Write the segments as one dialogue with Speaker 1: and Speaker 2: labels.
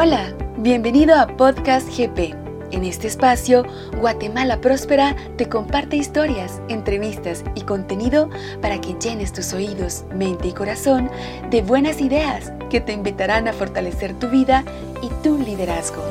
Speaker 1: Hola, bienvenido a Podcast GP. En este espacio, Guatemala Próspera te comparte historias, entrevistas y contenido para que llenes tus oídos, mente y corazón de buenas ideas que te invitarán a fortalecer tu vida y tu liderazgo.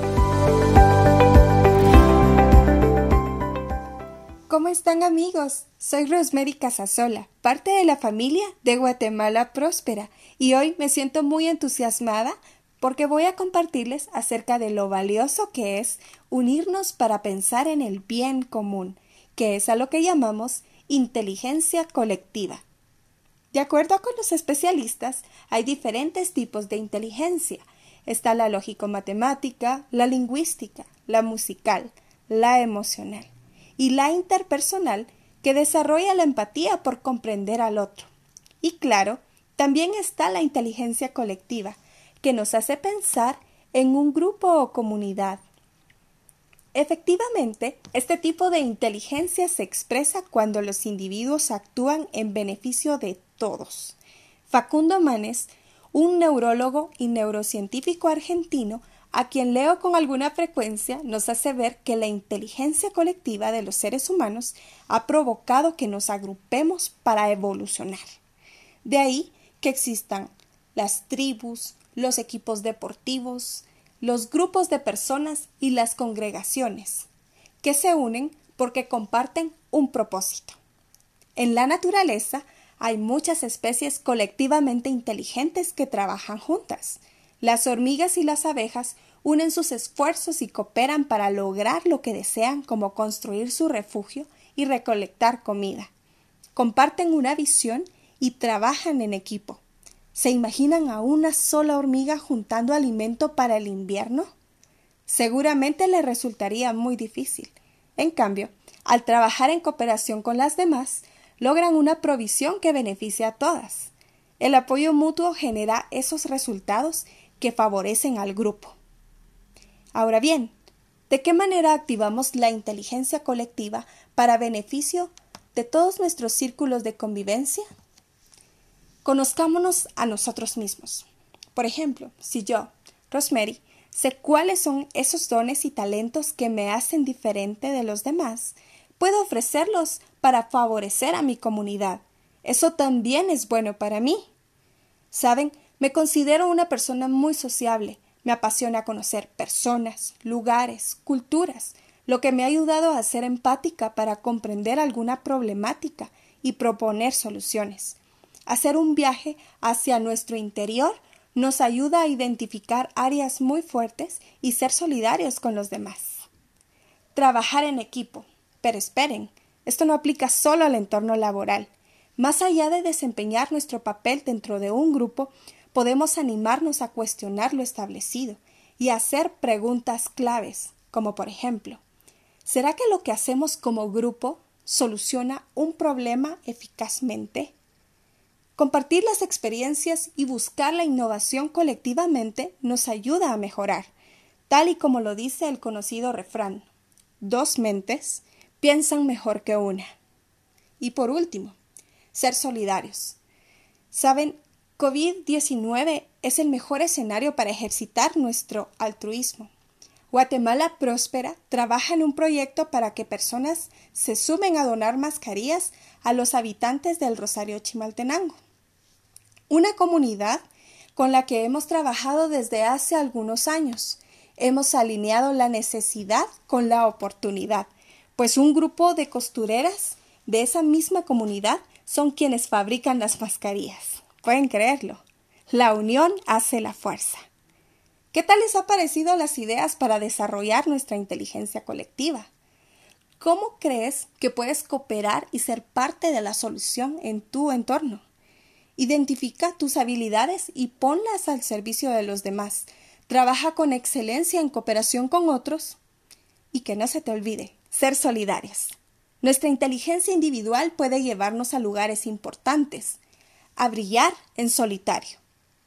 Speaker 2: ¿Cómo están amigos? Soy Rosemary Casasola, parte de la familia de Guatemala Próspera, y hoy me siento muy entusiasmada porque voy a compartirles acerca de lo valioso que es unirnos para pensar en el bien común, que es a lo que llamamos inteligencia colectiva. De acuerdo con los especialistas, hay diferentes tipos de inteligencia. Está la lógico-matemática, la lingüística, la musical, la emocional y la interpersonal que desarrolla la empatía por comprender al otro. Y claro, también está la inteligencia colectiva, que nos hace pensar en un grupo o comunidad. Efectivamente, este tipo de inteligencia se expresa cuando los individuos actúan en beneficio de todos. Facundo Manes, un neurólogo y neurocientífico argentino, a quien leo con alguna frecuencia, nos hace ver que la inteligencia colectiva de los seres humanos ha provocado que nos agrupemos para evolucionar. De ahí que existan las tribus, los equipos deportivos, los grupos de personas y las congregaciones, que se unen porque comparten un propósito. En la naturaleza hay muchas especies colectivamente inteligentes que trabajan juntas. Las hormigas y las abejas unen sus esfuerzos y cooperan para lograr lo que desean como construir su refugio y recolectar comida. Comparten una visión y trabajan en equipo. ¿Se imaginan a una sola hormiga juntando alimento para el invierno? Seguramente le resultaría muy difícil. En cambio, al trabajar en cooperación con las demás, logran una provisión que beneficia a todas. El apoyo mutuo genera esos resultados que favorecen al grupo. Ahora bien, ¿de qué manera activamos la inteligencia colectiva para beneficio de todos nuestros círculos de convivencia? Conozcámonos a nosotros mismos. Por ejemplo, si yo, Rosemary, sé cuáles son esos dones y talentos que me hacen diferente de los demás, puedo ofrecerlos para favorecer a mi comunidad. Eso también es bueno para mí. Saben, me considero una persona muy sociable. Me apasiona conocer personas, lugares, culturas, lo que me ha ayudado a ser empática para comprender alguna problemática y proponer soluciones. Hacer un viaje hacia nuestro interior nos ayuda a identificar áreas muy fuertes y ser solidarios con los demás. Trabajar en equipo. Pero esperen, esto no aplica solo al entorno laboral. Más allá de desempeñar nuestro papel dentro de un grupo, podemos animarnos a cuestionar lo establecido y hacer preguntas claves, como por ejemplo, ¿será que lo que hacemos como grupo soluciona un problema eficazmente? Compartir las experiencias y buscar la innovación colectivamente nos ayuda a mejorar, tal y como lo dice el conocido refrán dos mentes piensan mejor que una. Y por último, ser solidarios. Saben, COVID-19 es el mejor escenario para ejercitar nuestro altruismo. Guatemala Próspera trabaja en un proyecto para que personas se sumen a donar mascarillas a los habitantes del Rosario Chimaltenango una comunidad con la que hemos trabajado desde hace algunos años. Hemos alineado la necesidad con la oportunidad, pues un grupo de costureras de esa misma comunidad son quienes fabrican las mascarillas. Pueden creerlo. La unión hace la fuerza. ¿Qué tal les ha parecido las ideas para desarrollar nuestra inteligencia colectiva? ¿Cómo crees que puedes cooperar y ser parte de la solución en tu entorno? Identifica tus habilidades y ponlas al servicio de los demás. Trabaja con excelencia en cooperación con otros y que no se te olvide, ser solidarios. Nuestra inteligencia individual puede llevarnos a lugares importantes, a brillar en solitario,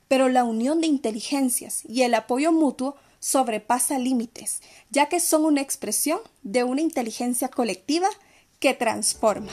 Speaker 2: pero la unión de inteligencias y el apoyo mutuo sobrepasa límites, ya que son una expresión de una inteligencia colectiva que transforma.